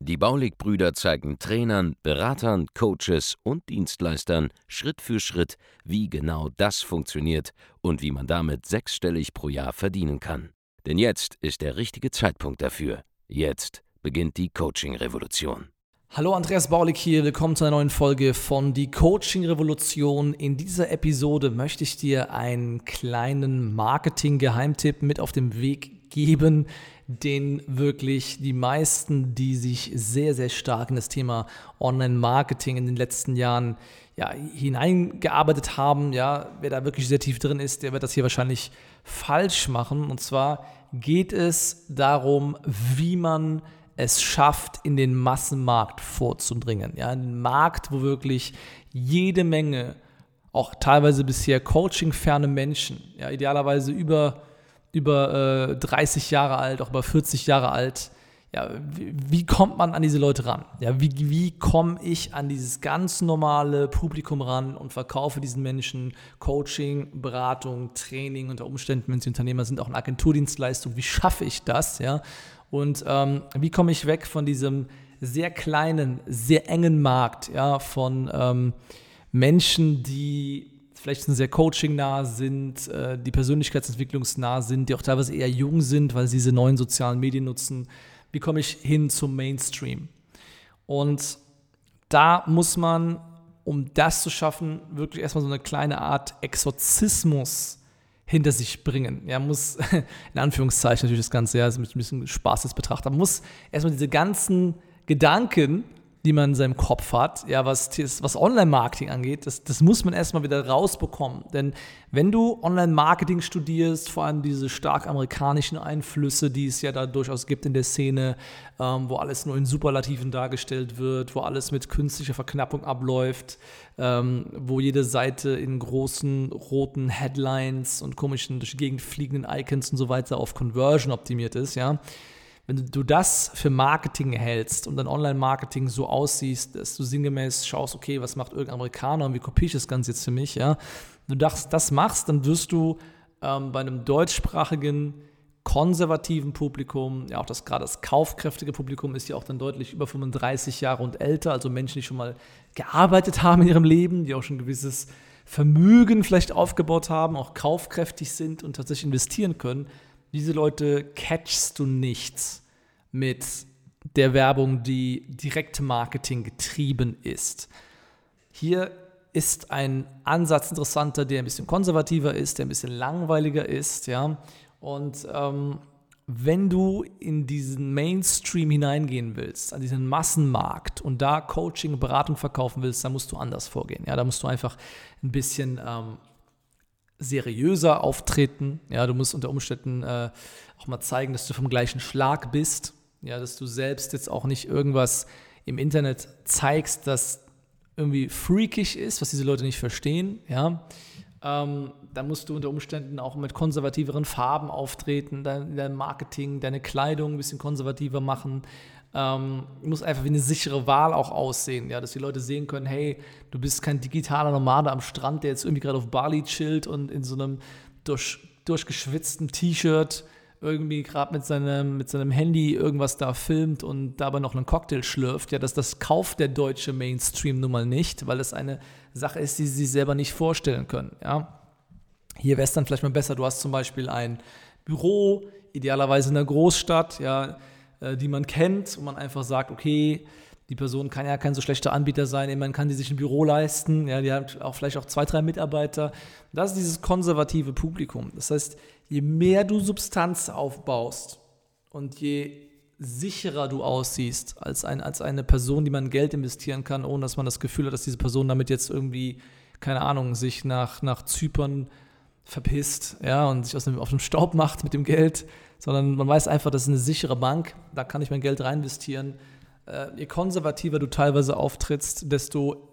Die Baulig-Brüder zeigen Trainern, Beratern, Coaches und Dienstleistern Schritt für Schritt, wie genau das funktioniert und wie man damit sechsstellig pro Jahr verdienen kann. Denn jetzt ist der richtige Zeitpunkt dafür. Jetzt beginnt die Coaching-Revolution. Hallo Andreas Baulig hier, willkommen zu einer neuen Folge von Die Coaching Revolution. In dieser Episode möchte ich dir einen kleinen Marketing-Geheimtipp mit auf den Weg geben, den wirklich die meisten, die sich sehr, sehr stark in das Thema Online-Marketing in den letzten Jahren ja, hineingearbeitet haben, ja, wer da wirklich sehr tief drin ist, der wird das hier wahrscheinlich falsch machen. Und zwar geht es darum, wie man es schafft, in den Massenmarkt vorzudringen. Ja, einen Markt, wo wirklich jede Menge, auch teilweise bisher coachingferne Menschen, ja, idealerweise über über äh, 30 Jahre alt, auch über 40 Jahre alt. Ja, wie, wie kommt man an diese Leute ran? Ja, wie, wie komme ich an dieses ganz normale Publikum ran und verkaufe diesen Menschen Coaching, Beratung, Training unter Umständen, wenn sie Unternehmer sind, auch eine Agenturdienstleistung. Wie schaffe ich das? Ja, und ähm, wie komme ich weg von diesem sehr kleinen, sehr engen Markt ja, von ähm, Menschen, die vielleicht sehr coaching-nah sind, äh, die persönlichkeitsentwicklungsnah sind, die auch teilweise eher jung sind, weil sie diese neuen sozialen Medien nutzen. Wie komme ich hin zum Mainstream? Und da muss man, um das zu schaffen, wirklich erstmal so eine kleine Art Exorzismus hinter sich bringen. Er muss, in Anführungszeichen natürlich das Ganze, ja, also mit ein bisschen Spaß das betrachten, man muss erstmal diese ganzen Gedanken die man in seinem Kopf hat, ja, was, was Online-Marketing angeht, das, das muss man erstmal wieder rausbekommen. Denn wenn du Online-Marketing studierst, vor allem diese stark amerikanischen Einflüsse, die es ja da durchaus gibt in der Szene, ähm, wo alles nur in Superlativen dargestellt wird, wo alles mit künstlicher Verknappung abläuft, ähm, wo jede Seite in großen roten Headlines und komischen durch die Gegend fliegenden Icons und so weiter auf Conversion optimiert ist, ja, wenn du das für Marketing hältst und dein Online-Marketing so aussiehst, dass du sinngemäß schaust, okay, was macht irgendein Amerikaner und wie kopiere ich das Ganze jetzt für mich, ja, du das, das machst, dann wirst du ähm, bei einem deutschsprachigen konservativen Publikum, ja auch das gerade das kaufkräftige Publikum ist ja auch dann deutlich über 35 Jahre und älter, also Menschen, die schon mal gearbeitet haben in ihrem Leben, die auch schon ein gewisses Vermögen vielleicht aufgebaut haben, auch kaufkräftig sind und tatsächlich investieren können, diese Leute catchst du nicht mit der Werbung, die Direktmarketing getrieben ist. Hier ist ein Ansatz interessanter, der ein bisschen konservativer ist, der ein bisschen langweiliger ist, ja. Und ähm, wenn du in diesen Mainstream hineingehen willst, an diesen Massenmarkt und da Coaching, Beratung verkaufen willst, dann musst du anders vorgehen. Ja, da musst du einfach ein bisschen ähm, seriöser auftreten. Ja, du musst unter Umständen äh, auch mal zeigen, dass du vom gleichen Schlag bist. Ja, dass du selbst jetzt auch nicht irgendwas im Internet zeigst, das irgendwie freakig ist, was diese Leute nicht verstehen. Ja, ähm, da musst du unter Umständen auch mit konservativeren Farben auftreten, dein, dein Marketing, deine Kleidung ein bisschen konservativer machen. Ähm, muss einfach wie eine sichere Wahl auch aussehen, ja, dass die Leute sehen können, hey, du bist kein digitaler Nomade am Strand, der jetzt irgendwie gerade auf Bali chillt und in so einem durch, durchgeschwitzten T-Shirt irgendwie gerade mit seinem, mit seinem Handy irgendwas da filmt und dabei noch einen Cocktail schlürft. Ja, das, das kauft der deutsche Mainstream nun mal nicht, weil es eine Sache ist, die sie sich selber nicht vorstellen können. Ja. Hier wäre es dann vielleicht mal besser, du hast zum Beispiel ein Büro, idealerweise in einer Großstadt, ja, äh, die man kennt und man einfach sagt, okay, die Person kann ja kein so schlechter Anbieter sein, man kann die sich ein Büro leisten, ja, die hat auch vielleicht auch zwei, drei Mitarbeiter. Das ist dieses konservative Publikum. Das heißt, je mehr du Substanz aufbaust und je sicherer du aussiehst als, ein, als eine Person, die man Geld investieren kann, ohne dass man das Gefühl hat, dass diese Person damit jetzt irgendwie, keine Ahnung, sich nach, nach Zypern verpisst ja, und sich aus dem, auf dem Staub macht mit dem Geld, sondern man weiß einfach, das ist eine sichere Bank, da kann ich mein Geld rein investieren. Äh, je konservativer du teilweise auftrittst, desto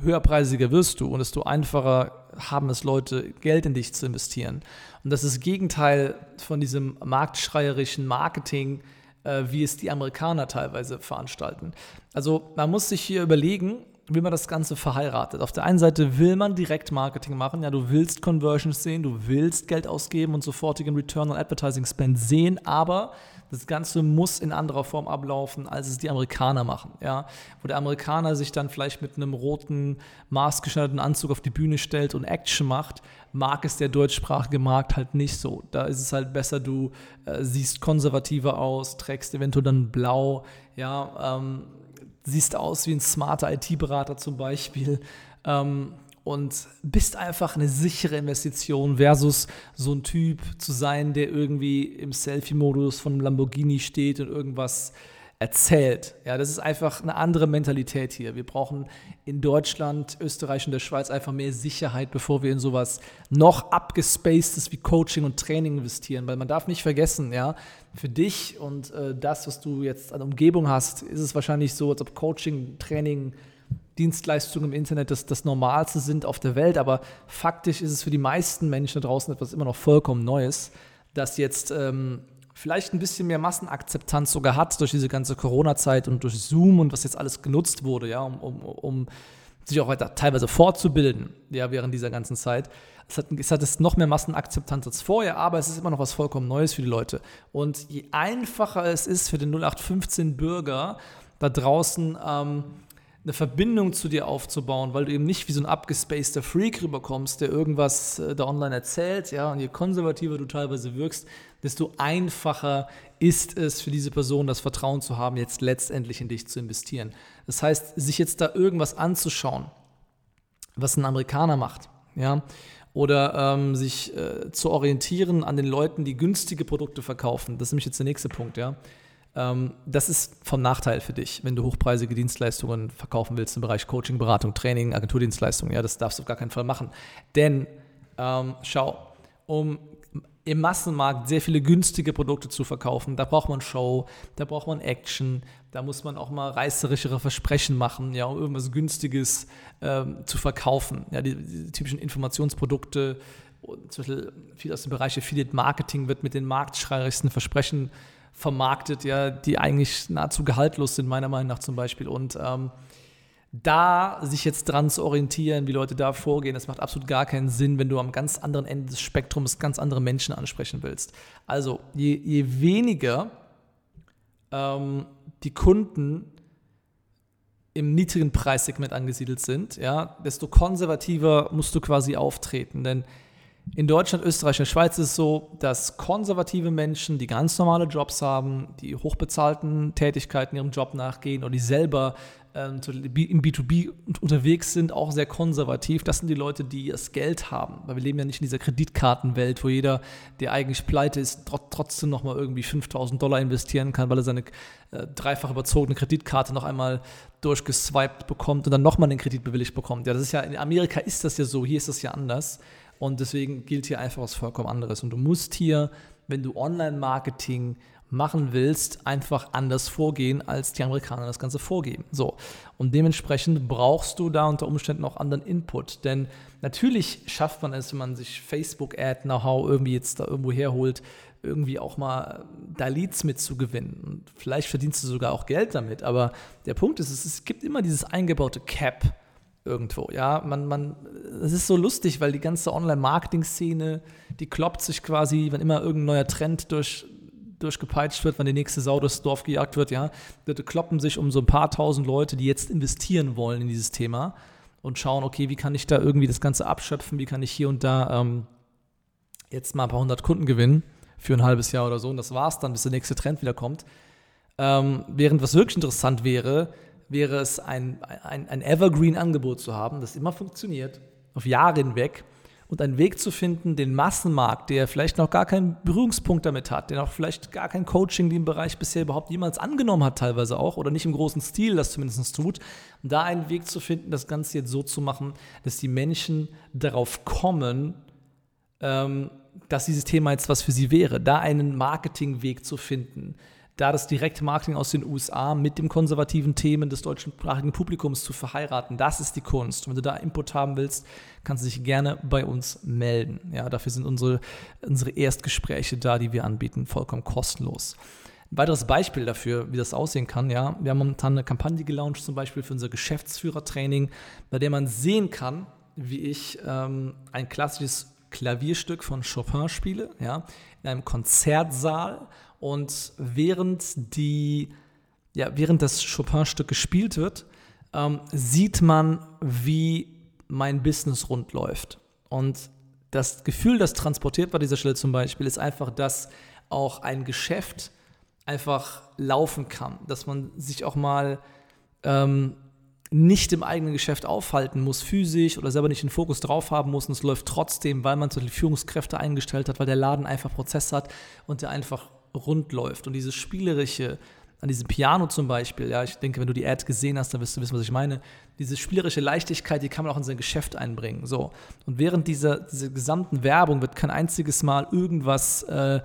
höherpreisiger wirst du und desto einfacher haben es Leute, Geld in dich zu investieren. Und das ist das Gegenteil von diesem marktschreierischen Marketing, äh, wie es die Amerikaner teilweise veranstalten. Also man muss sich hier überlegen, wie man das Ganze verheiratet. Auf der einen Seite will man Direktmarketing machen, ja, du willst Conversions sehen, du willst Geld ausgeben und sofortigen Return on Advertising Spend sehen, aber das Ganze muss in anderer Form ablaufen, als es die Amerikaner machen. Ja? Wo der Amerikaner sich dann vielleicht mit einem roten, maßgeschneiderten Anzug auf die Bühne stellt und Action macht, mag es der deutschsprachige Markt halt nicht so. Da ist es halt besser, du äh, siehst konservativer aus, trägst eventuell dann blau, ja, ähm, siehst aus wie ein smarter IT-Berater zum Beispiel. Ähm, und bist einfach eine sichere Investition versus so ein Typ zu sein, der irgendwie im Selfie-Modus von einem Lamborghini steht und irgendwas erzählt. Ja, das ist einfach eine andere Mentalität hier. Wir brauchen in Deutschland, Österreich und der Schweiz einfach mehr Sicherheit, bevor wir in sowas noch abgespacedes wie Coaching und Training investieren, weil man darf nicht vergessen, ja, für dich und äh, das, was du jetzt an Umgebung hast, ist es wahrscheinlich so, als ob Coaching, Training, Dienstleistungen im Internet das, das Normalste sind auf der Welt, aber faktisch ist es für die meisten Menschen da draußen etwas immer noch vollkommen Neues, das jetzt ähm, vielleicht ein bisschen mehr Massenakzeptanz sogar hat durch diese ganze Corona-Zeit und durch Zoom und was jetzt alles genutzt wurde, ja, um, um, um sich auch weiter teilweise fortzubilden, ja, während dieser ganzen Zeit. Es hat, es hat jetzt noch mehr Massenakzeptanz als vorher, aber es ist immer noch was vollkommen Neues für die Leute. Und je einfacher es ist für den 0815 Bürger da draußen, ähm, eine Verbindung zu dir aufzubauen, weil du eben nicht wie so ein abgespaceter Freak rüberkommst, der irgendwas äh, da online erzählt, ja, und je konservativer du teilweise wirkst, desto einfacher ist es für diese Person, das Vertrauen zu haben, jetzt letztendlich in dich zu investieren. Das heißt, sich jetzt da irgendwas anzuschauen, was ein Amerikaner macht, ja, oder ähm, sich äh, zu orientieren an den Leuten, die günstige Produkte verkaufen. Das ist nämlich jetzt der nächste Punkt, ja. Ähm, das ist vom Nachteil für dich, wenn du hochpreisige Dienstleistungen verkaufen willst im Bereich Coaching, Beratung, Training, Agenturdienstleistungen. Ja, das darfst du auf gar keinen Fall machen. Denn, ähm, schau, um im Massenmarkt sehr viele günstige Produkte zu verkaufen. Da braucht man Show, da braucht man Action, da muss man auch mal reißerischere Versprechen machen, ja, um irgendwas Günstiges ähm, zu verkaufen. Ja, die, die typischen Informationsprodukte, zum Beispiel viel aus dem Bereich Affiliate Marketing wird mit den marktschreierigsten Versprechen vermarktet, ja, die eigentlich nahezu gehaltlos sind, meiner Meinung nach zum Beispiel. Und ähm, da sich jetzt dran zu orientieren, wie Leute da vorgehen, das macht absolut gar keinen Sinn, wenn du am ganz anderen Ende des Spektrums ganz andere Menschen ansprechen willst. Also je, je weniger ähm, die Kunden im niedrigen Preissegment angesiedelt sind, ja, desto konservativer musst du quasi auftreten. Denn in Deutschland, Österreich und der Schweiz ist es so, dass konservative Menschen, die ganz normale Jobs haben, die hochbezahlten Tätigkeiten ihrem Job nachgehen oder die selber ähm, im B2B unterwegs sind, auch sehr konservativ. Das sind die Leute, die das Geld haben. Weil wir leben ja nicht in dieser Kreditkartenwelt, wo jeder, der eigentlich pleite ist, trotzdem nochmal irgendwie 5000 Dollar investieren kann, weil er seine äh, dreifach überzogene Kreditkarte noch einmal durchgeswiped bekommt und dann nochmal den Kredit bewilligt bekommt. Ja, das ist ja, in Amerika ist das ja so, hier ist das ja anders. Und deswegen gilt hier einfach was vollkommen anderes. Und du musst hier, wenn du Online-Marketing machen willst, einfach anders vorgehen, als die Amerikaner das Ganze vorgeben. So. Und dementsprechend brauchst du da unter Umständen auch anderen Input. Denn natürlich schafft man es, wenn man sich Facebook-Ad-Know-how irgendwie jetzt da irgendwo herholt, irgendwie auch mal da Leads mitzugewinnen. Und vielleicht verdienst du sogar auch Geld damit. Aber der Punkt ist, es gibt immer dieses eingebaute Cap irgendwo. Ja, man, man, es ist so lustig, weil die ganze Online-Marketing-Szene, die kloppt sich quasi, wenn immer irgendein neuer Trend durch, durchgepeitscht wird, wenn die nächste Sau durchs Dorf gejagt wird, ja, die kloppen sich um so ein paar tausend Leute, die jetzt investieren wollen in dieses Thema und schauen, okay, wie kann ich da irgendwie das Ganze abschöpfen, wie kann ich hier und da ähm, jetzt mal ein paar hundert Kunden gewinnen für ein halbes Jahr oder so und das war's dann, bis der nächste Trend wieder kommt. Ähm, während was wirklich interessant wäre, wäre es ein, ein, ein Evergreen-Angebot zu haben, das immer funktioniert, auf Jahre hinweg und einen Weg zu finden, den Massenmarkt, der vielleicht noch gar keinen Berührungspunkt damit hat, der noch vielleicht gar kein Coaching in dem Bereich bisher überhaupt jemals angenommen hat, teilweise auch, oder nicht im großen Stil das zumindest tut, da einen Weg zu finden, das Ganze jetzt so zu machen, dass die Menschen darauf kommen, ähm, dass dieses Thema jetzt was für sie wäre, da einen Marketingweg zu finden, da das Direktmarketing aus den USA mit dem konservativen Themen des deutschsprachigen Publikums zu verheiraten, das ist die Kunst. Wenn du da Input haben willst, kannst du dich gerne bei uns melden. Ja, dafür sind unsere, unsere Erstgespräche da, die wir anbieten, vollkommen kostenlos. Ein weiteres Beispiel dafür, wie das aussehen kann, ja, wir haben momentan eine Kampagne gelauncht, zum Beispiel für unser Geschäftsführertraining, bei der man sehen kann, wie ich ähm, ein klassisches Klavierstück von Chopin spiele, ja, in einem Konzertsaal und während die, ja, während das Chopin-Stück gespielt wird, ähm, sieht man, wie mein Business rund läuft. Und das Gefühl, das transportiert bei dieser Stelle zum Beispiel, ist einfach, dass auch ein Geschäft einfach laufen kann, dass man sich auch mal ähm, nicht im eigenen Geschäft aufhalten muss, physisch oder selber nicht den Fokus drauf haben muss und es läuft trotzdem, weil man solche Führungskräfte eingestellt hat, weil der Laden einfach Prozess hat und der einfach rund läuft. Und dieses Spielerische an diesem Piano zum Beispiel, ja, ich denke, wenn du die Ad gesehen hast, dann wirst du wissen, was ich meine. Diese spielerische Leichtigkeit, die kann man auch in sein Geschäft einbringen. So. Und während dieser, dieser gesamten Werbung wird kein einziges Mal irgendwas äh,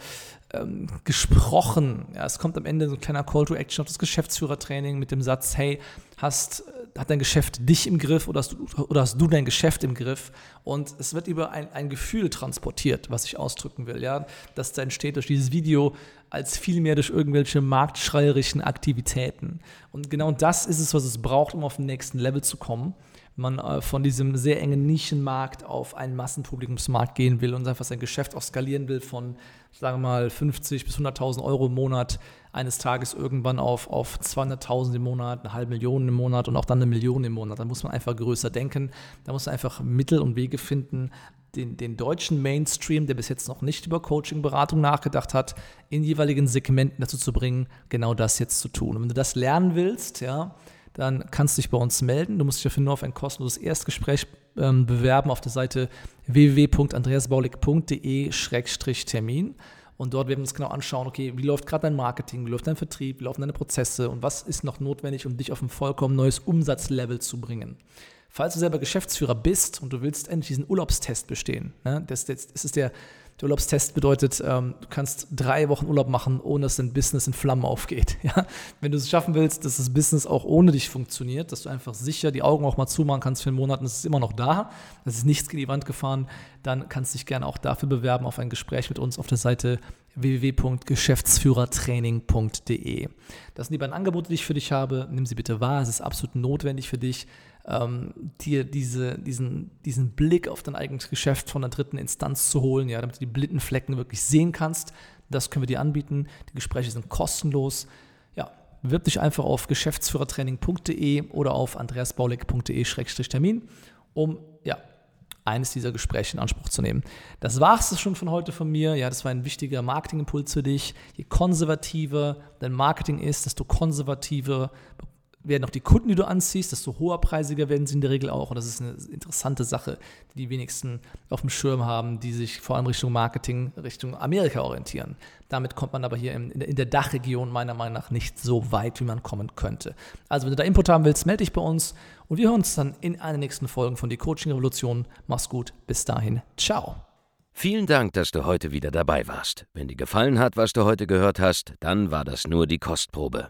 ähm, gesprochen. Ja, es kommt am Ende so ein kleiner Call to Action auf das Geschäftsführertraining mit dem Satz, hey, hast hat dein Geschäft dich im Griff oder hast, du, oder hast du dein Geschäft im Griff? Und es wird über ein, ein Gefühl transportiert, was ich ausdrücken will, ja, das da entsteht durch dieses Video als vielmehr durch irgendwelche marktschreierischen Aktivitäten. Und genau das ist es, was es braucht, um auf den nächsten Level zu kommen man äh, von diesem sehr engen Nischenmarkt auf einen Massenpublikumsmarkt gehen will und einfach sein Geschäft auch skalieren will von, sagen wir mal, 50 bis 100.000 Euro im Monat, eines Tages irgendwann auf, auf 200.000 im Monat, eine halbe Million im Monat und auch dann eine Million im Monat. Da muss man einfach größer denken, da muss man einfach Mittel und Wege finden, den, den deutschen Mainstream, der bis jetzt noch nicht über Coaching-Beratung nachgedacht hat, in jeweiligen Segmenten dazu zu bringen, genau das jetzt zu tun. Und wenn du das lernen willst, ja, dann kannst du dich bei uns melden. Du musst dich dafür nur auf ein kostenloses Erstgespräch ähm, bewerben auf der Seite www.andreasbaulig.de-termin. Und dort werden wir uns genau anschauen, okay, wie läuft gerade dein Marketing, wie läuft dein Vertrieb, wie laufen deine Prozesse und was ist noch notwendig, um dich auf ein vollkommen neues Umsatzlevel zu bringen. Falls du selber Geschäftsführer bist und du willst endlich diesen Urlaubstest bestehen, ne, das, das, das ist der der Urlaubstest bedeutet, ähm, du kannst drei Wochen Urlaub machen, ohne dass dein Business in Flammen aufgeht. Ja? Wenn du es schaffen willst, dass das Business auch ohne dich funktioniert, dass du einfach sicher die Augen auch mal zumachen kannst für einen Monat und es ist immer noch da, es ist nichts gegen die Wand gefahren, dann kannst du dich gerne auch dafür bewerben auf ein Gespräch mit uns auf der Seite www.geschäftsführertraining.de. Das sind die beiden Angebote, die ich für dich habe. Nimm sie bitte wahr, es ist absolut notwendig für dich ähm, dir diese, diesen, diesen Blick auf dein eigenes Geschäft von der dritten Instanz zu holen, ja, damit du die blinden Flecken wirklich sehen kannst. Das können wir dir anbieten. Die Gespräche sind kostenlos. Ja, bewirb dich einfach auf geschäftsführertraining.de oder auf andreasbaulig.de-termin, um ja, eines dieser Gespräche in Anspruch zu nehmen. Das war es schon von heute von mir. Ja, das war ein wichtiger Marketingimpuls für dich. Je konservativer dein Marketing ist, desto konservativer werden auch die Kunden, die du anziehst, desto hoherpreisiger werden sie in der Regel auch. Und das ist eine interessante Sache, die die wenigsten auf dem Schirm haben, die sich vor allem Richtung Marketing, Richtung Amerika orientieren. Damit kommt man aber hier in, in der Dachregion meiner Meinung nach nicht so weit, wie man kommen könnte. Also wenn du da Input haben willst, melde dich bei uns und wir hören uns dann in einer nächsten Folge von Die Coaching Revolution. Mach's gut, bis dahin, ciao. Vielen Dank, dass du heute wieder dabei warst. Wenn dir gefallen hat, was du heute gehört hast, dann war das nur die Kostprobe.